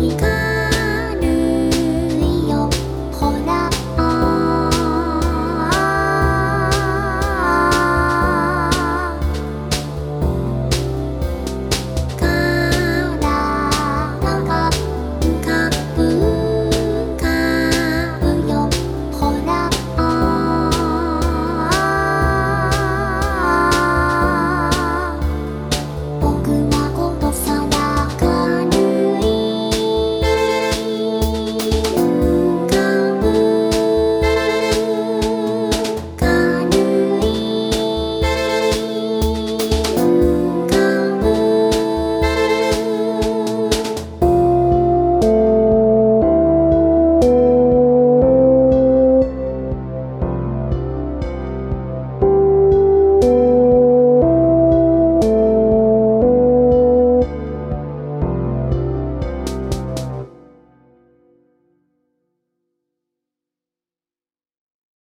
you go.